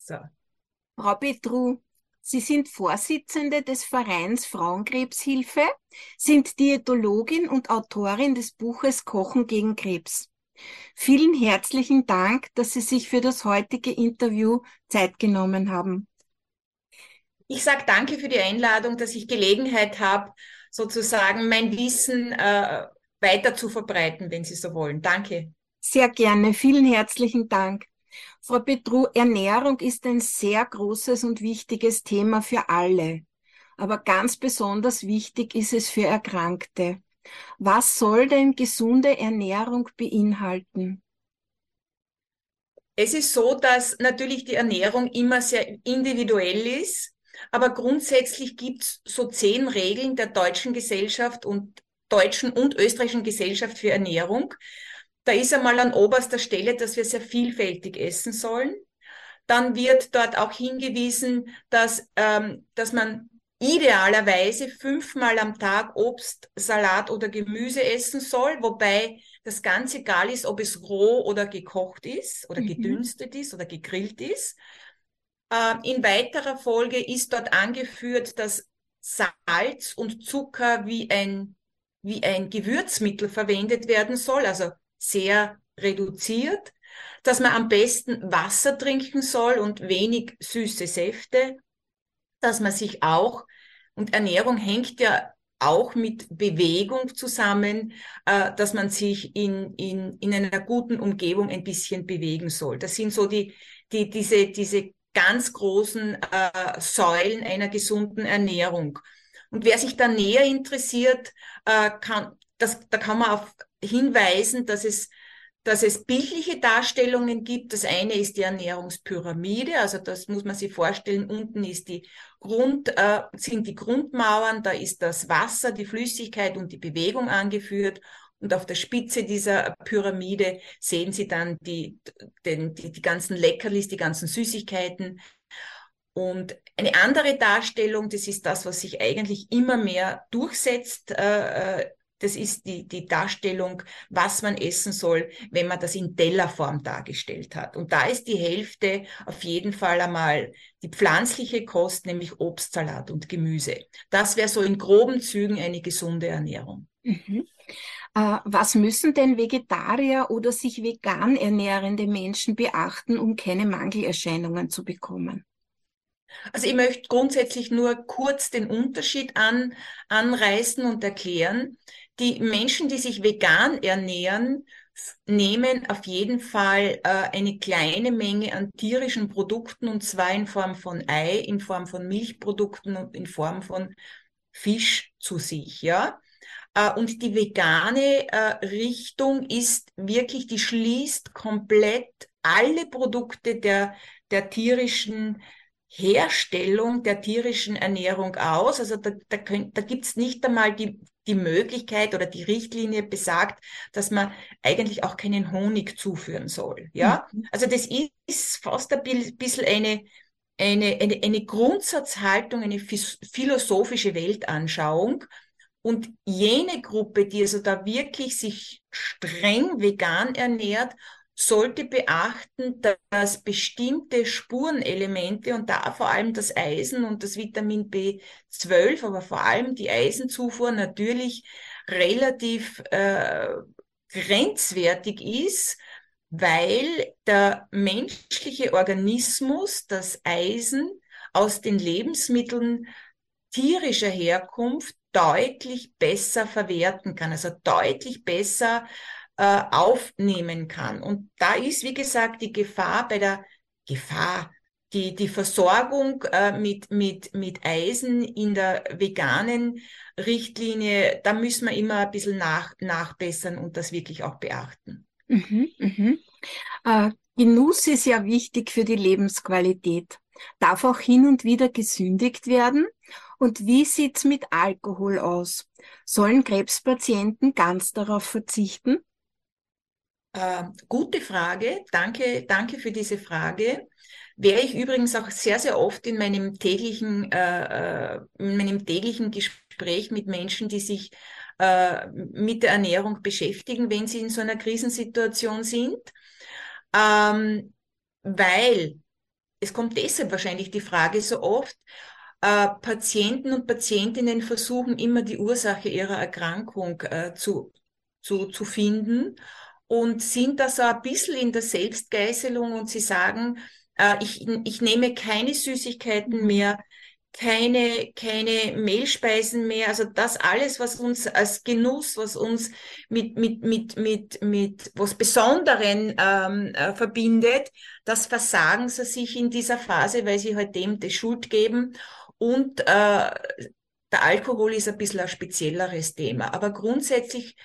So. Frau Petru, Sie sind Vorsitzende des Vereins Frauenkrebshilfe, sind Diätologin und Autorin des Buches Kochen gegen Krebs. Vielen herzlichen Dank, dass Sie sich für das heutige Interview Zeit genommen haben. Ich sage danke für die Einladung, dass ich Gelegenheit habe, sozusagen mein Wissen äh, weiter zu verbreiten, wenn Sie so wollen. Danke. Sehr gerne. Vielen herzlichen Dank. Frau Petru, Ernährung ist ein sehr großes und wichtiges Thema für alle. Aber ganz besonders wichtig ist es für Erkrankte. Was soll denn gesunde Ernährung beinhalten? Es ist so, dass natürlich die Ernährung immer sehr individuell ist, aber grundsätzlich gibt es so zehn Regeln der deutschen Gesellschaft und deutschen und österreichischen Gesellschaft für Ernährung. Da ist einmal an oberster Stelle, dass wir sehr vielfältig essen sollen. Dann wird dort auch hingewiesen, dass, ähm, dass man idealerweise fünfmal am Tag Obst, Salat oder Gemüse essen soll, wobei das ganz egal ist, ob es roh oder gekocht ist oder mhm. gedünstet ist oder gegrillt ist. Äh, in weiterer Folge ist dort angeführt, dass Salz und Zucker wie ein, wie ein Gewürzmittel verwendet werden soll, also sehr reduziert, dass man am besten Wasser trinken soll und wenig süße Säfte, dass man sich auch, und Ernährung hängt ja auch mit Bewegung zusammen, äh, dass man sich in, in, in einer guten Umgebung ein bisschen bewegen soll. Das sind so die, die, diese, diese ganz großen äh, Säulen einer gesunden Ernährung. Und wer sich da näher interessiert, äh, kann, das, da kann man auf hinweisen, dass es dass es bildliche Darstellungen gibt. Das eine ist die Ernährungspyramide, also das muss man sich vorstellen. Unten ist die Grund, äh, sind die Grundmauern, da ist das Wasser, die Flüssigkeit und die Bewegung angeführt. Und auf der Spitze dieser Pyramide sehen Sie dann die, den, die, die ganzen Leckerlis, die ganzen Süßigkeiten. Und eine andere Darstellung, das ist das, was sich eigentlich immer mehr durchsetzt äh, äh das ist die, die Darstellung, was man essen soll, wenn man das in Tellerform dargestellt hat. Und da ist die Hälfte auf jeden Fall einmal die pflanzliche Kost, nämlich Obst, Salat und Gemüse. Das wäre so in groben Zügen eine gesunde Ernährung. Mhm. Äh, was müssen denn Vegetarier oder sich vegan ernährende Menschen beachten, um keine Mangelerscheinungen zu bekommen? Also ich möchte grundsätzlich nur kurz den Unterschied an, anreißen und erklären. Die Menschen, die sich vegan ernähren, nehmen auf jeden Fall äh, eine kleine Menge an tierischen Produkten und zwar in Form von Ei, in Form von Milchprodukten und in Form von Fisch zu sich, ja. Äh, und die vegane äh, Richtung ist wirklich, die schließt komplett alle Produkte der, der tierischen Herstellung der tierischen Ernährung aus. Also da, da, könnt, da gibt's nicht einmal die, die Möglichkeit oder die Richtlinie besagt, dass man eigentlich auch keinen Honig zuführen soll. Ja, mhm. also das ist fast ein bisschen eine, eine, eine, eine Grundsatzhaltung, eine philosophische Weltanschauung. Und jene Gruppe, die also da wirklich sich streng vegan ernährt sollte beachten, dass bestimmte Spurenelemente und da vor allem das Eisen und das Vitamin B12, aber vor allem die Eisenzufuhr natürlich relativ äh, grenzwertig ist, weil der menschliche Organismus das Eisen aus den Lebensmitteln tierischer Herkunft deutlich besser verwerten kann, also deutlich besser äh, aufnehmen kann. Und da ist, wie gesagt, die Gefahr bei der Gefahr, die, die Versorgung äh, mit, mit, mit Eisen in der veganen Richtlinie, da müssen wir immer ein bisschen nach, nachbessern und das wirklich auch beachten. Mhm, mhm. Äh, Genuss ist ja wichtig für die Lebensqualität. Darf auch hin und wieder gesündigt werden? Und wie sieht's mit Alkohol aus? Sollen Krebspatienten ganz darauf verzichten? Äh, gute Frage. Danke, danke für diese Frage. Wäre ich übrigens auch sehr, sehr oft in meinem täglichen, äh, äh, in meinem täglichen Gespräch mit Menschen, die sich äh, mit der Ernährung beschäftigen, wenn sie in so einer Krisensituation sind. Ähm, weil es kommt deshalb wahrscheinlich die Frge so oft, äh, Patienten und Patientinnen versuchen immer die Ursache ihrer Erkrankung äh, zu, zu, zu finden und sind da so ein bisschen in der Selbstgeißelung und sie sagen, äh, ich, ich nehme keine Süßigkeiten mhm. mehr, keine, keine Mehlspeisen mehr. Also das alles, was uns als Genuss, was uns mit, mit, mit, mit, mit was Besonderen ähm, äh, verbindet, das versagen sie sich in dieser Phase, weil sie halt dem die Schuld geben. Und äh, der Alkohol ist ein bisschen ein spezielleres Thema. Aber grundsätzlich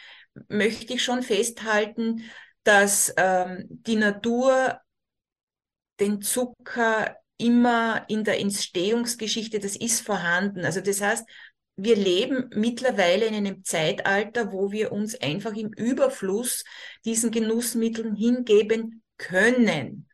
möchte ich schon festhalten, dass ähm, die Natur den Zucker immer in der Entstehungsgeschichte, das ist vorhanden. Also das heißt, wir leben mittlerweile in einem Zeitalter, wo wir uns einfach im Überfluss diesen Genussmitteln hingeben können.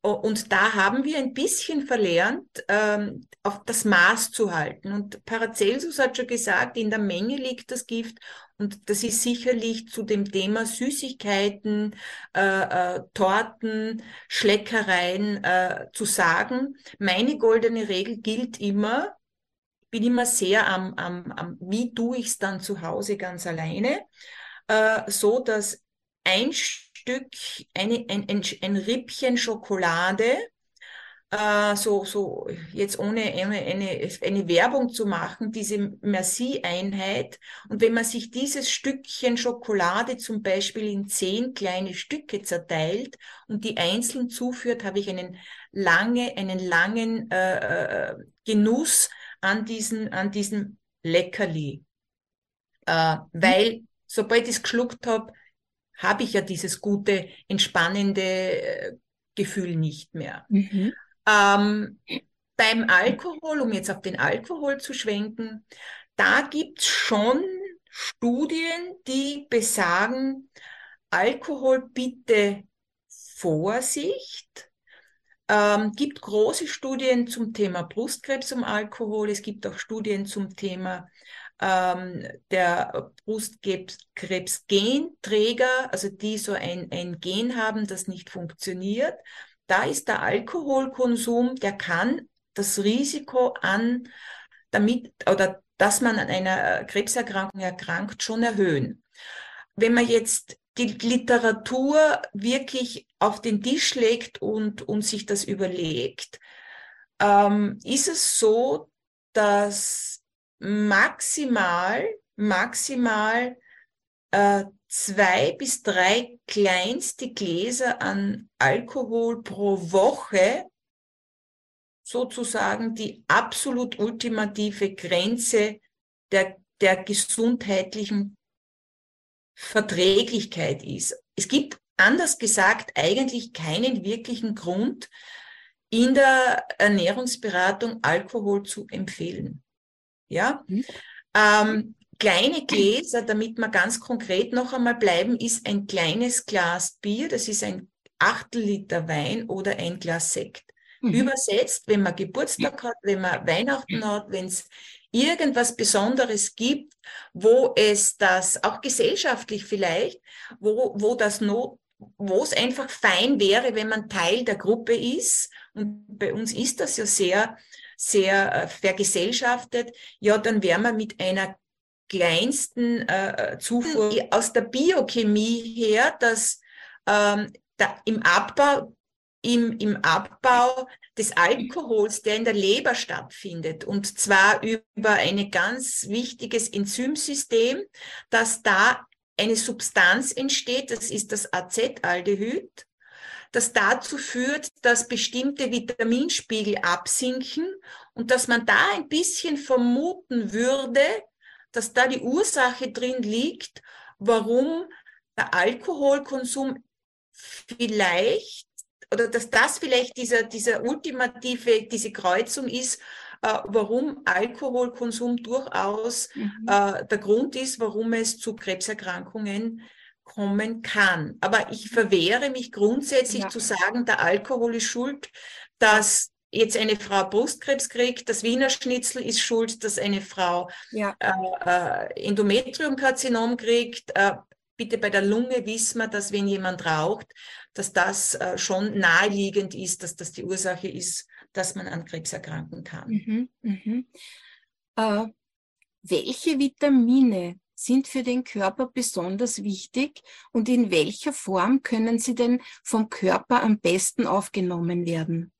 Und da haben wir ein bisschen verlernt, ähm, auf das Maß zu halten. Und Paracelsus hat schon gesagt, in der Menge liegt das Gift. Und das ist sicherlich zu dem Thema Süßigkeiten, äh, äh, Torten, Schleckereien äh, zu sagen. Meine goldene Regel gilt immer, bin immer sehr am, am, am wie tue ich es dann zu Hause ganz alleine, äh, so dass ein Stück, eine, ein, ein, ein Rippchen Schokolade, äh, so, so jetzt ohne eine, eine, eine Werbung zu machen, diese Merci-Einheit. Und wenn man sich dieses Stückchen Schokolade zum Beispiel in zehn kleine Stücke zerteilt und die einzeln zuführt, habe ich einen lange, einen langen äh, äh Genuss an diesen, an diesem Leckerli. Äh, weil sobald ich es geschluckt habe, habe ich ja dieses gute, entspannende äh, Gefühl nicht mehr. Mhm. Ähm, beim Alkohol, um jetzt auf den Alkohol zu schwenken, da gibt's schon Studien, die besagen, Alkohol bitte Vorsicht. Ähm, gibt große Studien zum Thema Brustkrebs um Alkohol. Es gibt auch Studien zum Thema ähm, der Brustkrebs-Genträger, also die so ein, ein Gen haben, das nicht funktioniert. Da ist der Alkoholkonsum, der kann das Risiko an, damit, oder dass man an einer Krebserkrankung erkrankt, schon erhöhen. Wenn man jetzt die Literatur wirklich auf den Tisch legt und, und sich das überlegt, ähm, ist es so, dass maximal, maximal äh, zwei bis drei kleinste Gläser an Alkohol pro Woche sozusagen die absolut ultimative Grenze der, der gesundheitlichen Verträglichkeit ist. Es gibt anders gesagt eigentlich keinen wirklichen Grund, in der Ernährungsberatung Alkohol zu empfehlen. Ja? Mhm. Ähm, kleine Gläser, damit wir ganz konkret noch einmal bleiben, ist ein kleines Glas Bier, das ist ein Achtel Liter Wein oder ein Glas Sekt. Mhm. Übersetzt, wenn man Geburtstag hat, wenn man Weihnachten hat, wenn es irgendwas Besonderes gibt, wo es das, auch gesellschaftlich vielleicht, wo, wo das Not, wo es einfach fein wäre, wenn man Teil der Gruppe ist. Und bei uns ist das ja sehr sehr äh, vergesellschaftet, ja, dann wäre man mit einer kleinsten äh, äh Zufuhr mhm. aus der Biochemie her, dass ähm, da im Abbau im, im Abbau des Alkohols, der in der Leber stattfindet, und zwar über ein ganz wichtiges Enzymsystem, dass da eine Substanz entsteht, das ist das Acetaldehyd, das dazu führt, dass bestimmte Vitaminspiegel absinken und dass man da ein bisschen vermuten würde, dass da die Ursache drin liegt, warum der Alkoholkonsum vielleicht oder dass das vielleicht dieser, dieser ultimative, diese Kreuzung ist, äh, warum Alkoholkonsum durchaus mhm. äh, der Grund ist, warum es zu Krebserkrankungen kommen kann. Aber ich verwehre mich grundsätzlich ja. zu sagen, der Alkohol ist schuld, dass jetzt eine Frau Brustkrebs kriegt, das Wiener Schnitzel ist schuld, dass eine Frau ja. äh, äh Endometriumkarzinom kriegt. Äh, bitte bei der Lunge wissen wir, dass wenn jemand raucht, dass das äh, schon naheliegend ist, dass das die Ursache ist, dass man an Krebs erkranken kann. Mhm, mhm. Äh, welche Vitamine sind für den Körper besonders wichtig und in welcher Form können sie denn vom Körper am besten aufgenommen werden?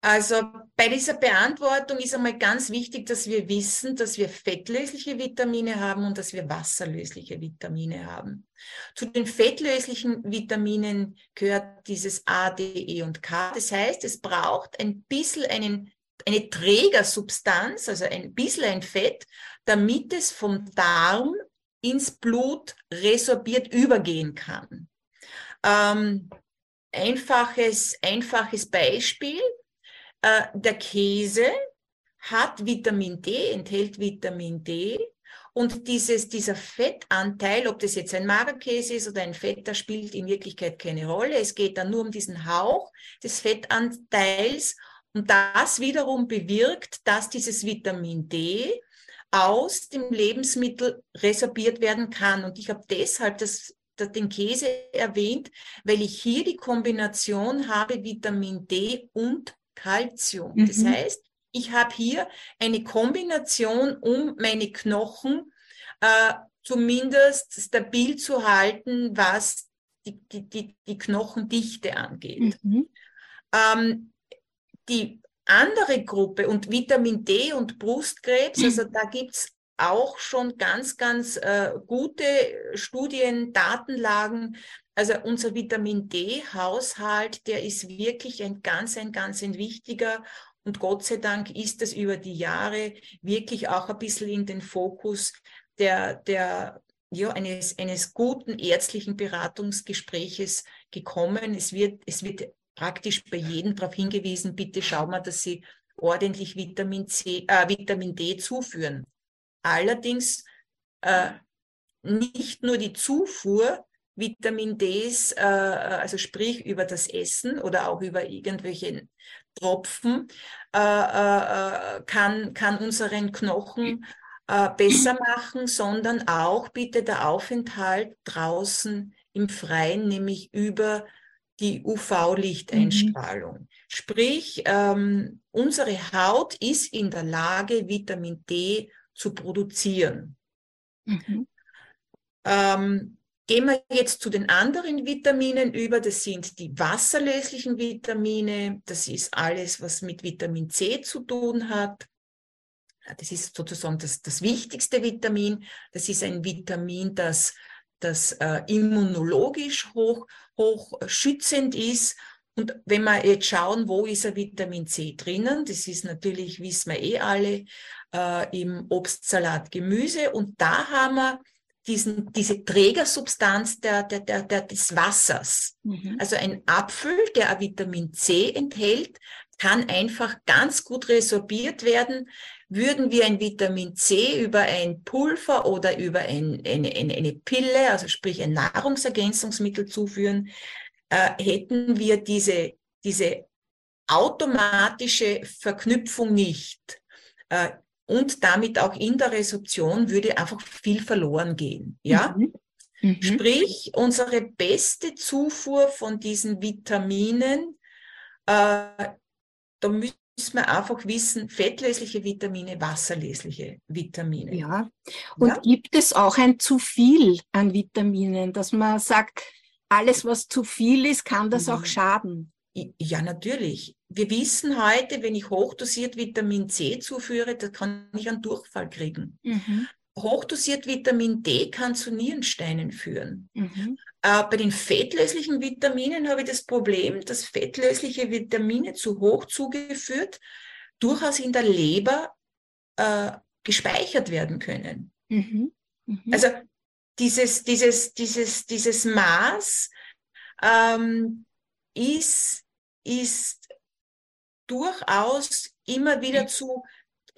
Also bei dieser Beantwortung ist einmal ganz wichtig, dass wir wissen, dass wir fettlösliche Vitamine haben und dass wir wasserlösliche Vitamine haben. Zu den fettlöslichen Vitaminen gehört dieses A, D, E und K. Das heißt, es braucht ein bisschen einen, eine Trägersubstanz, also ein bisschen ein Fett, damit es vom Darm ins Blut resorbiert übergehen kann. Ähm, einfaches, einfaches Beispiel äh, der Käse hat Vitamin D, enthält Vitamin D. Und dieses, dieser Fettanteil, ob das jetzt ein Magerkäse ist oder ein Fetter, spielt in Wirklichkeit keine Rolle. Es geht dann nur um diesen Hauch des Fettanteils. Und das wiederum bewirkt, dass dieses Vitamin D aus dem Lebensmittel resorbiert werden kann. Und ich habe deshalb das, das, den Käse erwähnt, weil ich hier die Kombination habe Vitamin D und Calcium. Mhm. Das heißt, ich habe hier eine Kombination, um meine Knochen äh, zumindest stabil zu halten, was die, die, die, die Knochendichte angeht. Mhm. Ähm, die andere Gruppe und Vitamin D und Brustkrebs, also da gibt's auch schon ganz, ganz äh, gute Studien, Datenlagen, also unser Vitamin D-Haushalt, der ist wirklich ein ganz, ein ganz ein wichtiger. Und Gott sei Dank ist es über die Jahre wirklich auch ein bisschen in den Fokus der, der, ja, eines, eines guten ärztlichen Beratungsgespräches gekommen. Es wird, es wird praktisch bei jedem darauf hingewiesen, bitte schau mal, dass Sie ordentlich Vitamin C, äh, Vitamin D zuführen. Allerdings äh, nicht nur die Zufuhr, Vitamin Ds, äh, also sprich über das Essen oder auch über irgendwelche Tropfen, äh, äh, kann, kann unseren Knochen äh, besser machen, sondern auch bitte der Aufenthalt draußen im Freien, nämlich über die UV-Lichteinstrahlung. Mhm. Sprich, ähm, unsere Haut ist in der Lage, Vitamin D zu produzieren. Mhm. Ähm, Gehen wir jetzt zu den anderen Vitaminen über. Das sind die wasserlöslichen Vitamine. Das ist alles, was mit Vitamin C zu tun hat. Das ist sozusagen das, das wichtigste Vitamin. Das ist ein Vitamin, das, das äh, immunologisch hoch, hoch schützend ist. Und wenn wir jetzt schauen, wo ist ein Vitamin C drinnen, das ist natürlich, wissen wir eh alle, äh, im Obst, Salat, Gemüse. Und da haben wir diesen, diese Trägersubstanz der, der, der, der, des Wassers. Mhm. Also ein Apfel, der ein Vitamin C enthält, kann einfach ganz gut resorbiert werden. Würden wir ein Vitamin C über ein Pulver oder über ein, eine, eine, eine Pille, also sprich ein Nahrungsergänzungsmittel zuführen, äh, hätten wir diese, diese automatische Verknüpfung nicht. Äh, und damit auch in der Resorption würde einfach viel verloren gehen. Ja? Mhm. Mhm. Sprich, unsere beste Zufuhr von diesen Vitaminen, äh, da müssen wir einfach wissen, fettlösliche Vitamine, wasserlösliche Vitamine. Ja. Und ja? gibt es auch ein zu viel an Vitaminen, dass man sagt, alles, was zu viel ist, kann das mhm. auch schaden? Ja, natürlich. Wir wissen heute, wenn ich hochdosiert Vitamin C zuführe, da kann ich einen Durchfall kriegen. Mhm. Hochdosiert Vitamin D kann zu Nierensteinen führen. Mhm. Äh, bei den fettlöslichen Vitaminen habe ich das Problem, dass fettlösliche Vitamine zu hoch zugeführt durchaus in der Leber äh, gespeichert werden können. Mhm. mhm. Also dieses, dieses, dieses, dieses Maß ähm, ist ist durchaus immer wieder zu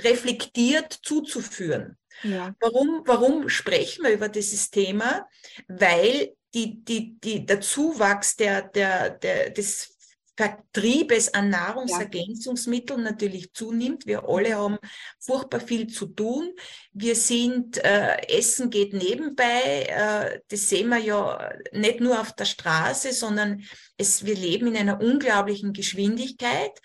reflektiert zuzuführen. Ja. Warum, warum sprechen wir über dieses Thema? Weil die, die, die, der Zuwachs der, der, der, des Vertriebes an Nahrungsergänzungsmitteln ja. natürlich zunimmt. Wir alle haben furchtbar viel zu tun. Wir sind, äh, Essen geht nebenbei. Äh, das sehen wir ja nicht nur auf der Straße, sondern es, wir leben in einer unglaublichen Geschwindigkeit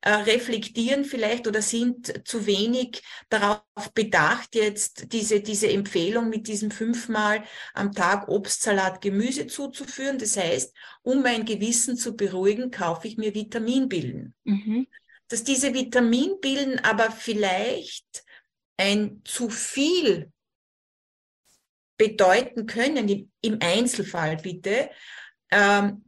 äh, reflektieren vielleicht oder sind zu wenig darauf bedacht, jetzt diese, diese Empfehlung mit diesem fünfmal am Tag Obst, Salat, Gemüse zuzuführen. Das heißt, um mein Gewissen zu beruhigen, kaufe ich mir Vitaminbillen. Mhm. Dass diese Vitaminbillen aber vielleicht ein zu viel bedeuten können, im Einzelfall bitte, ähm,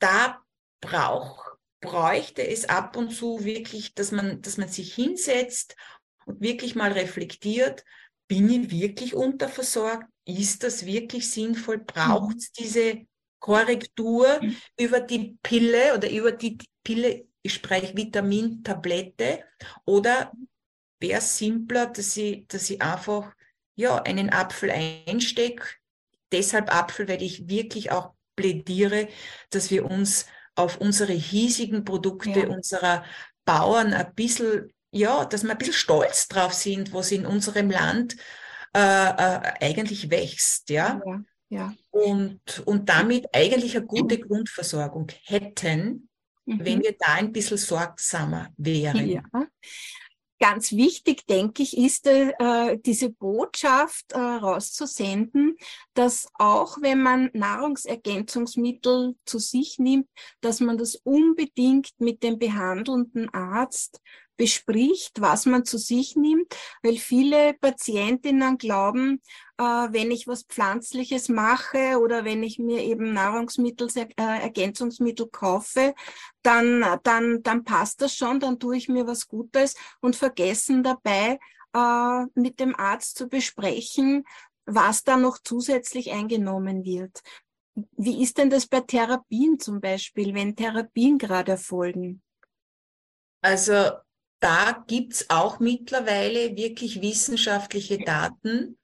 da braucht bräuchte es ab und zu wirklich, dass man, dass man sich hinsetzt und wirklich mal reflektiert, bin ich wirklich unterversorgt? Ist das wirklich sinnvoll? Braucht es mhm. diese Korrektur mhm. über die Pille oder über die Pille, ich spreche Vitamintablette, oder wäre es simpler, dass ich, dass ich einfach ja, einen Apfel einstecke? Deshalb Apfel, weil ich wirklich auch plädiere, dass wir uns auf unsere hiesigen Produkte ja. unserer Bauern ein bisschen, ja, dass wir ein bisschen stolz drauf sind, was in unserem Land äh, äh, eigentlich wächst, ja. ja. Ja. Und, und damit eigentlich eine gute Grundversorgung hätten, mhm. wenn wir da ein bisschen sorgsamer wären. Ja. Ganz wichtig, denke ich, ist äh, diese Botschaft äh, rauszusenden, dass auch wenn man Nahrungsergänzungsmittel zu sich nimmt, dass man das unbedingt mit dem behandelnden Arzt bespricht, was man zu sich nimmt, weil viele Patientinnen glauben, äh, wenn ich was Pflanzliches mache oder wenn ich mir eben Nahrungsmittel, äh, Ergänzungsmittel kaufe, dann, dann, dann passt das schon, dann tue ich mir was Gutes und vergessen dabei, äh, mit dem Arzt zu besprechen, was da noch zusätzlich eingenommen wird. Wie ist denn das bei Therapien zum Beispiel, wenn Therapien gerade erfolgen? Also da gibt's auch mittlerweile wirklich wissenschaftliche Daten,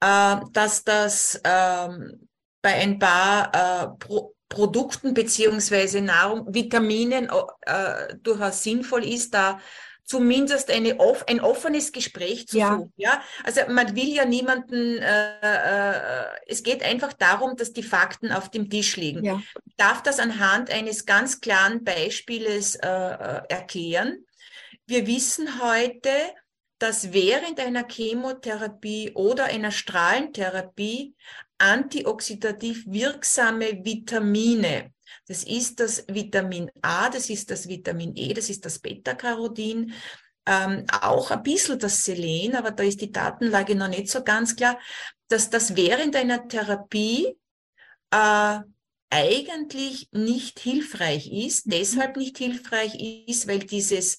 äh, dass das ähm, bei ein paar äh, Pro Produkten beziehungsweise Nahrung, Vitaminen äh, durchaus sinnvoll ist, da zumindest eine off ein offenes Gespräch zu ja. suchen. Ja? Also man will ja niemanden, äh, äh, es geht einfach darum, dass die Fakten auf dem Tisch liegen. Ja. Ich darf das anhand eines ganz klaren Beispieles äh, äh erklären. Wir wissen heute, dass während einer Chemotherapie oder einer Strahlentherapie antioxidativ wirksame Vitamine, das ist das Vitamin A, das ist das Vitamin E, das ist das Beta-Carotin, ähm, auch ein bisschen das Selen, aber da ist die Datenlage noch nicht so ganz klar, dass das während einer Therapie äh, eigentlich nicht hilfreich ist, deshalb nicht hilfreich ist, weil dieses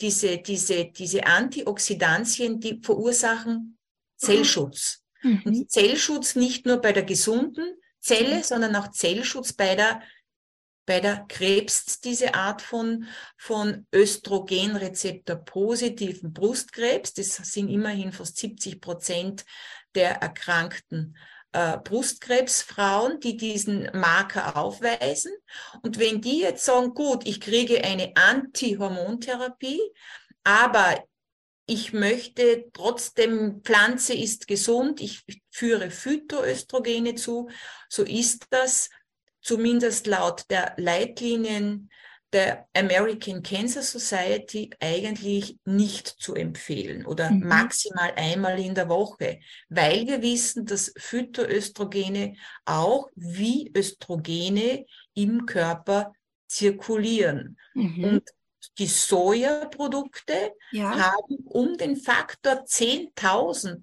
diese, diese, diese Antioxidantien, die verursachen Zellschutz. Mhm. Und Zellschutz nicht nur bei der gesunden Zelle, mhm. sondern auch Zellschutz bei der, bei der Krebs, diese Art von, von Östrogenrezeptor positiven Brustkrebs. Das sind immerhin fast 70 Prozent der Erkrankten äh, Brustkrebsfrauen, die diesen Marker aufweisen. Und wenn die jetzt sagen, gut, ich kriege eine Anti-Hormontherapie, aber ich möchte trotzdem, Pflanze ist gesund, ich führe Phytoöstrogene zu, so ist das zumindest laut der Leitlinien der American Cancer Society eigentlich nicht zu empfehlen oder mhm. maximal einmal in der Woche, weil wir wissen, dass Phytoöstrogene auch wie Östrogene im Körper zirkulieren. Mhm. Und die Sojaprodukte ja. haben um den Faktor 10.000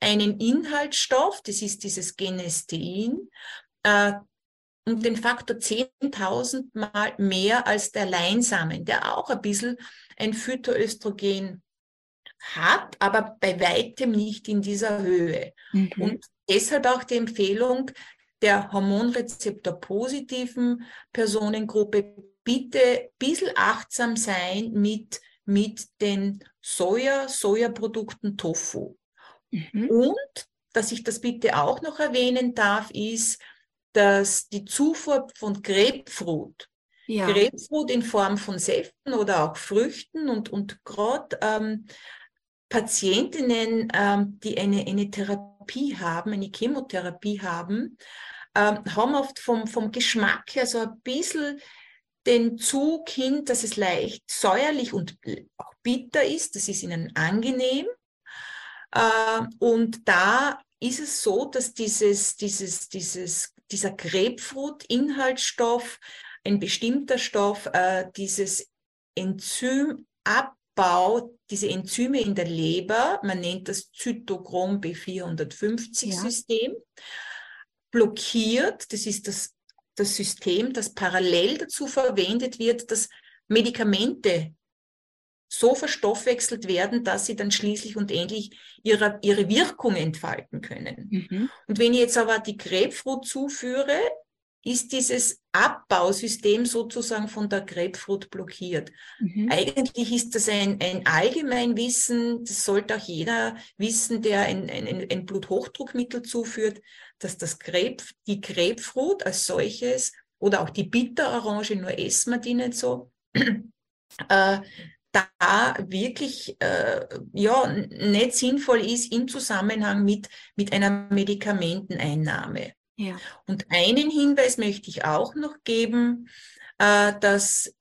einen Inhaltsstoff, das ist dieses Genestein, äh, um den Faktor 10.000 Mal mehr als der Leinsamen, der auch ein bisschen ein Phytoöstrogen hat, aber bei weitem nicht in dieser Höhe. Mhm. Und deshalb auch die Empfehlung der Hormonrezeptor positiven Personengruppe, bitte ein bisschen achtsam sein mit, mit den Soja, Sojaprodukten Tofu. Mhm. Und, dass ich das bitte auch noch erwähnen darf, ist, dass die Zufuhr von Grapefruit Ja. Grapefruit in Form von Säften oder auch Früchten und, und gerade ähm, Patientinnen, ähm, die eine, eine Therapie haben, eine Chemotherapie haben, ähm, haben oft vom, vom Geschmack her so ein bisschen den Zug hin, dass es leicht säuerlich und auch bitter ist. Das ist ihnen angenehm. Äh, und da ist es so, dass dieses, dieses, dieses, dieser Grapefruit-Inhaltsstoff, ein bestimmter Stoff, äh, dieses Enzym Abbau, diese Enzyme in der Leber, man nennt das Zytochrom B450-System, ja. blockiert. Das ist das, das System, das parallel dazu verwendet wird, dass Medikamente so verstoffwechselt werden, dass sie dann schließlich und endlich ihre, ihre Wirkung entfalten können. Mhm. Und wenn ich jetzt aber die Grapefruit zuführe, ist dieses Abbausystem sozusagen von der Grapefruit blockiert. Mhm. Eigentlich ist das ein, ein Allgemeinwissen, das sollte auch jeder wissen, der ein, ein, ein Bluthochdruckmittel zuführt, dass das Grape, die Grapefruit als solches oder auch die Bitterorange, nur essen wir die nicht so, äh, da wirklich äh, ja, nicht sinnvoll ist im Zusammenhang mit, mit einer Medikamenteneinnahme. Ja. Und einen Hinweis möchte ich auch noch geben, äh, dass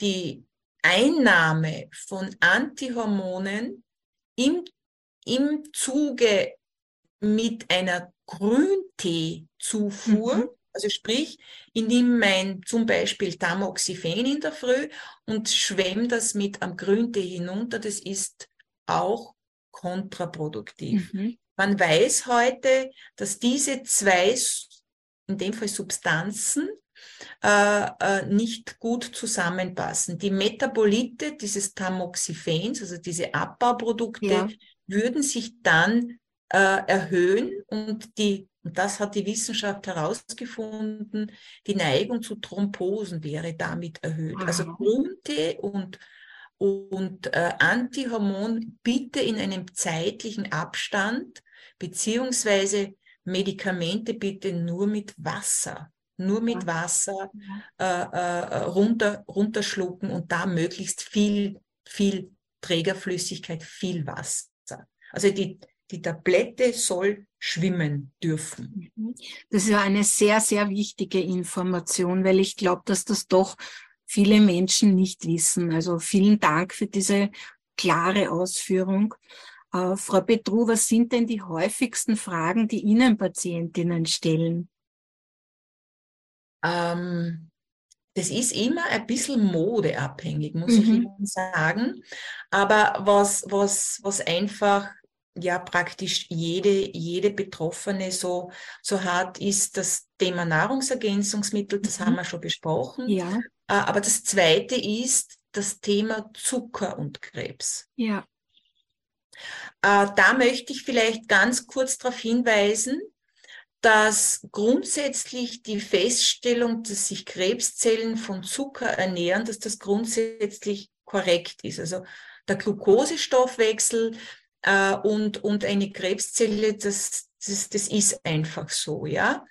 die Einnahme von Antihormonen im, im Zuge mit einer Grünteezufuhr, mhm. Also sprich, ich nehme mein zum Beispiel Tamoxifen in der Früh und schwemme das mit am Grüntee hinunter, das ist auch kontraproduktiv. Mhm. Man weiß heute, dass diese zwei, in dem Fall Substanzen, äh, äh, nicht gut zusammenpassen. Die Metabolite dieses Tamoxifens, also diese Abbauprodukte, ja. würden sich dann äh, erhöhen und die, und das hat die Wissenschaft herausgefunden, die Neigung zu Thrombosen wäre damit erhöht. Also Aha. Also Grüntee und und äh, Antihormon bitte in einem zeitlichen Abstand, beziehungsweise Medikamente bitte nur mit Wasser, nur mit Wasser äh, äh, runter, runterschlucken und da möglichst viel, viel Trägerflüssigkeit, viel Wasser. Also die, die Tablette soll schwimmen dürfen. Mhm. Das ist ja eine sehr, sehr wichtige Information, weil ich glaube, dass das doch viele Menschen nicht wissen. Also vielen Dank für diese klare Ausführung. Äh, Frau Petru, was sind denn die häufigsten Fragen, die Ihnen Patientinnen stellen? Ähm, das ist immer ein bisschen modeabhängig, muss mhm. ich Ihnen sagen. Aber was, was, was einfach ja praktisch jede, jede Betroffene so, so hat, ist das Thema Nahrungsergänzungsmittel, das mhm. haben wir schon besprochen. Ja. Äh, aber das zweite ist das Thema Zucker und Krebs. Ja. Äh, da möchte ich vielleicht ganz kurz darauf hinweisen, dass grundsätzlich die Feststellung, dass sich Krebszellen von Zucker ernähren, dass das grundsätzlich korrekt ist. Also der Glukosestoffwechsel äh, und, und eine Krebszelle, das, das, das ist einfach so, ja.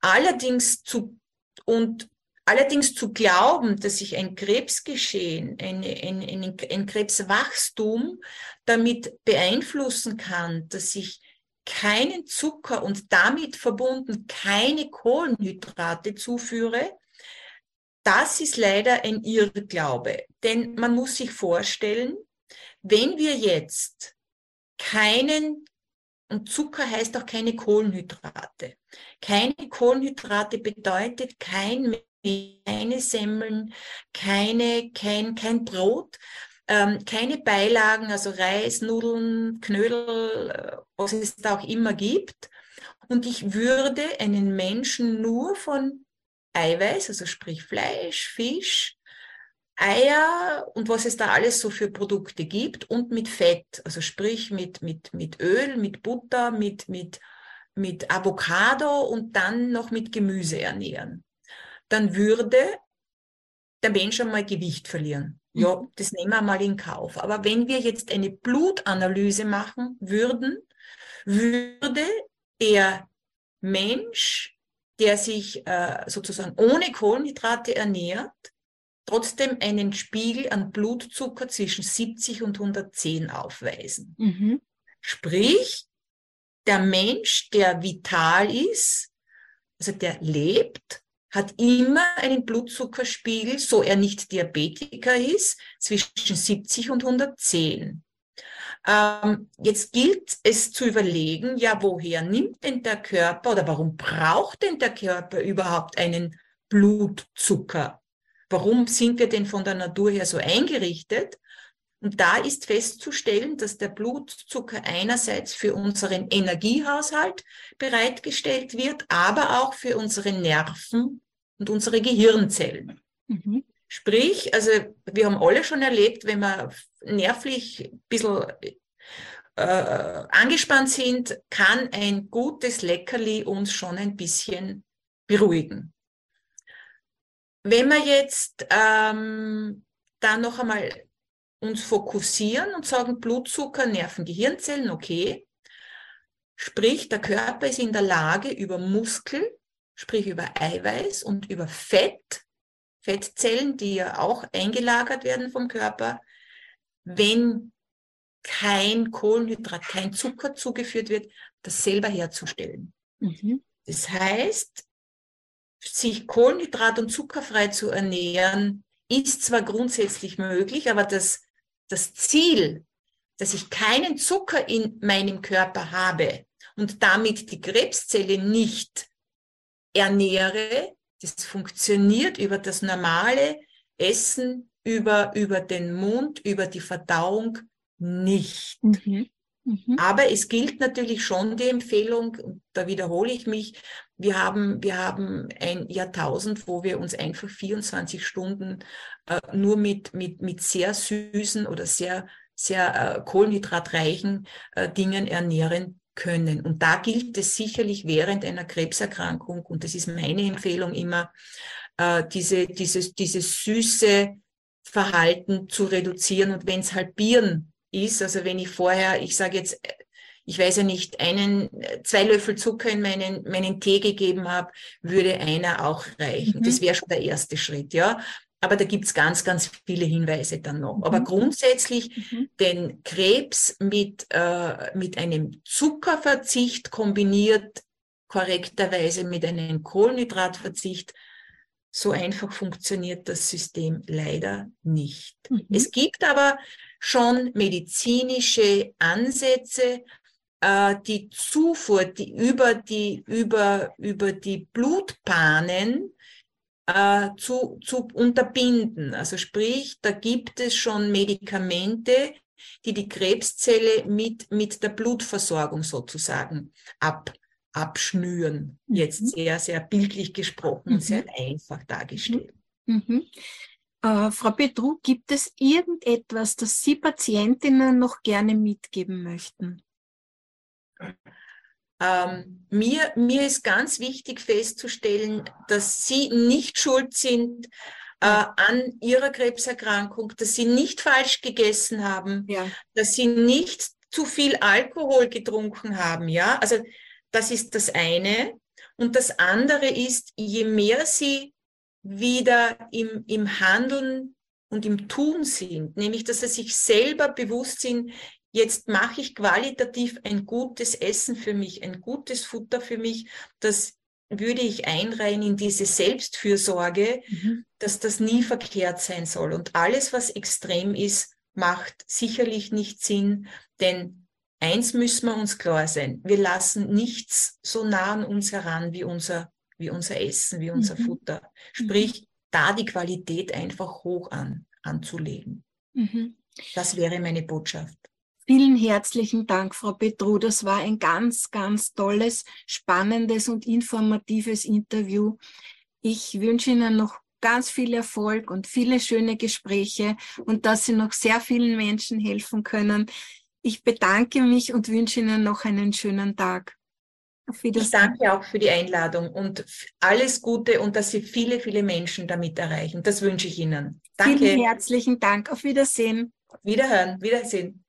Allerdings zu, und Allerdings zu glauben, dass sich ein Krebsgeschehen, ein, ein, ein, ein Krebswachstum damit beeinflussen kann, dass ich keinen Zucker und damit verbunden keine Kohlenhydrate zuführe, das ist leider ein Irrglaube. Denn man muss sich vorstellen, wenn wir jetzt keinen, und Zucker heißt auch keine Kohlenhydrate. Keine Kohlenhydrate bedeutet kein keine Semmeln, keine, kein, kein Brot, ähm, keine Beilagen, also Reis, Nudeln, Knödel, äh, was es da auch immer gibt. Und ich würde einen Menschen nur von Eiweiß, also sprich Fleisch, Fisch, Eier und was es da alles so für Produkte gibt und mit Fett, also sprich mit, mit, mit Öl, mit Butter, mit, mit, mit Avocado und dann noch mit Gemüse ernähren dann würde der Mensch einmal Gewicht verlieren. Ja, mhm. das nehmen wir mal in Kauf. Aber wenn wir jetzt eine Blutanalyse machen würden, würde der Mensch der sich äh, sozusagen ohne Kohlenhydrate ernährt, trotzdem einen Spiegel an Blutzucker zwischen 70 und 110 aufweisen. Mhm. Sprich, der Mensch, der vital ist, also der lebt, hat immer einen Blutzuckerspiegel, so er nicht Diabetiker ist, zwischen 70 und 110. Ähm, jetzt gilt es zu überlegen, ja, woher nimmt denn der Körper oder warum braucht denn der Körper überhaupt einen Blutzucker? Warum sind wir denn von der Natur her so eingerichtet? Und da ist festzustellen, dass der Blutzucker einerseits für unseren Energiehaushalt bereitgestellt wird, aber auch für unsere Nerven und unsere Gehirnzellen. Mhm. Sprich, also wir haben alle schon erlebt, wenn wir nervlich ein bisschen äh, angespannt sind, kann ein gutes Leckerli uns schon ein bisschen beruhigen. Wenn wir jetzt ähm, da noch einmal uns fokussieren und sagen, Blutzucker, Nerven, Gehirnzellen, okay. Sprich, der Körper ist in der Lage, über Muskel, sprich über Eiweiß und über Fett, Fettzellen, die ja auch eingelagert werden vom Körper, wenn kein Kohlenhydrat, kein Zucker zugeführt wird, das selber herzustellen. Mhm. Das heißt, sich kohlenhydrat- und zuckerfrei zu ernähren, ist zwar grundsätzlich möglich, aber das, das Ziel, dass ich keinen Zucker in meinem Körper habe und damit die Krebszelle nicht ernähre, das funktioniert über das normale Essen, über, über den Mund, über die Verdauung nicht. Mhm. Mhm. Aber es gilt natürlich schon die Empfehlung, da wiederhole ich mich, wir haben, wir haben ein Jahrtausend, wo wir uns einfach 24 Stunden äh, nur mit, mit, mit sehr süßen oder sehr, sehr äh, kohlenhydratreichen äh, Dingen ernähren können. Und da gilt es sicherlich während einer Krebserkrankung, und das ist meine Empfehlung immer, äh, diese, dieses, dieses süße Verhalten zu reduzieren und wenn es halbieren ist, also wenn ich vorher, ich sage jetzt, ich weiß ja nicht, einen, zwei Löffel Zucker in meinen, meinen Tee gegeben habe, würde einer auch reichen. Mhm. Das wäre schon der erste Schritt, ja. Aber da gibt's ganz, ganz viele Hinweise dann noch. Mhm. Aber grundsätzlich mhm. den Krebs mit, äh, mit einem Zuckerverzicht kombiniert, korrekterweise mit einem Kohlenhydratverzicht, so einfach funktioniert das System leider nicht. Mhm. Es gibt aber schon medizinische Ansätze, äh, die Zufuhr, die über die, über, über die Blutbahnen äh, zu, zu unterbinden. Also sprich, da gibt es schon Medikamente, die die Krebszelle mit, mit der Blutversorgung sozusagen ab, abschnüren. Mhm. Jetzt sehr, sehr bildlich gesprochen mhm. sehr einfach dargestellt. Mhm. mhm. Äh, Frau Petru, gibt es irgendetwas, das Sie Patientinnen noch gerne mitgeben möchten? Ähm, mir, mir ist ganz wichtig festzustellen, dass Sie nicht schuld sind äh, an Ihrer Krebserkrankung, dass Sie nicht falsch gegessen haben, ja. dass Sie nicht zu viel Alkohol getrunken haben. Ja, also das ist das eine. Und das andere ist, je mehr Sie wieder im, im Handeln und im Tun sind, nämlich dass sie sich selber bewusst sind, jetzt mache ich qualitativ ein gutes Essen für mich, ein gutes Futter für mich, das würde ich einreihen in diese Selbstfürsorge, mhm. dass das nie verkehrt sein soll. Und alles, was extrem ist, macht sicherlich nicht Sinn, denn eins müssen wir uns klar sein, wir lassen nichts so nah an uns heran wie unser, wie unser Essen, wie unser mhm. Futter. Sprich, mhm. da die Qualität einfach hoch an, anzulegen. Mhm. Das wäre meine Botschaft. Vielen herzlichen Dank, Frau Petru. Das war ein ganz, ganz tolles, spannendes und informatives Interview. Ich wünsche Ihnen noch ganz viel Erfolg und viele schöne Gespräche und dass Sie noch sehr vielen Menschen helfen können. Ich bedanke mich und wünsche Ihnen noch einen schönen Tag. Ich danke auch für die Einladung und alles Gute und dass Sie viele, viele Menschen damit erreichen. Das wünsche ich Ihnen. Danke. Vielen herzlichen Dank. Auf Wiedersehen. Wiederhören. Wiedersehen.